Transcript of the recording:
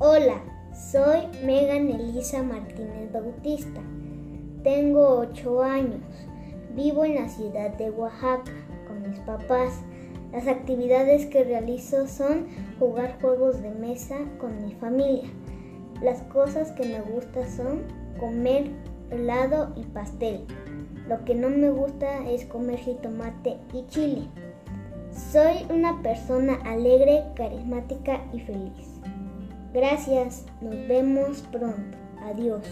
Hola, soy Megan Elisa Martínez Bautista. Tengo 8 años. Vivo en la ciudad de Oaxaca con mis papás. Las actividades que realizo son jugar juegos de mesa con mi familia. Las cosas que me gustan son comer helado y pastel. Lo que no me gusta es comer jitomate y chile. Soy una persona alegre, carismática y feliz. Gracias, nos vemos pronto. Adiós.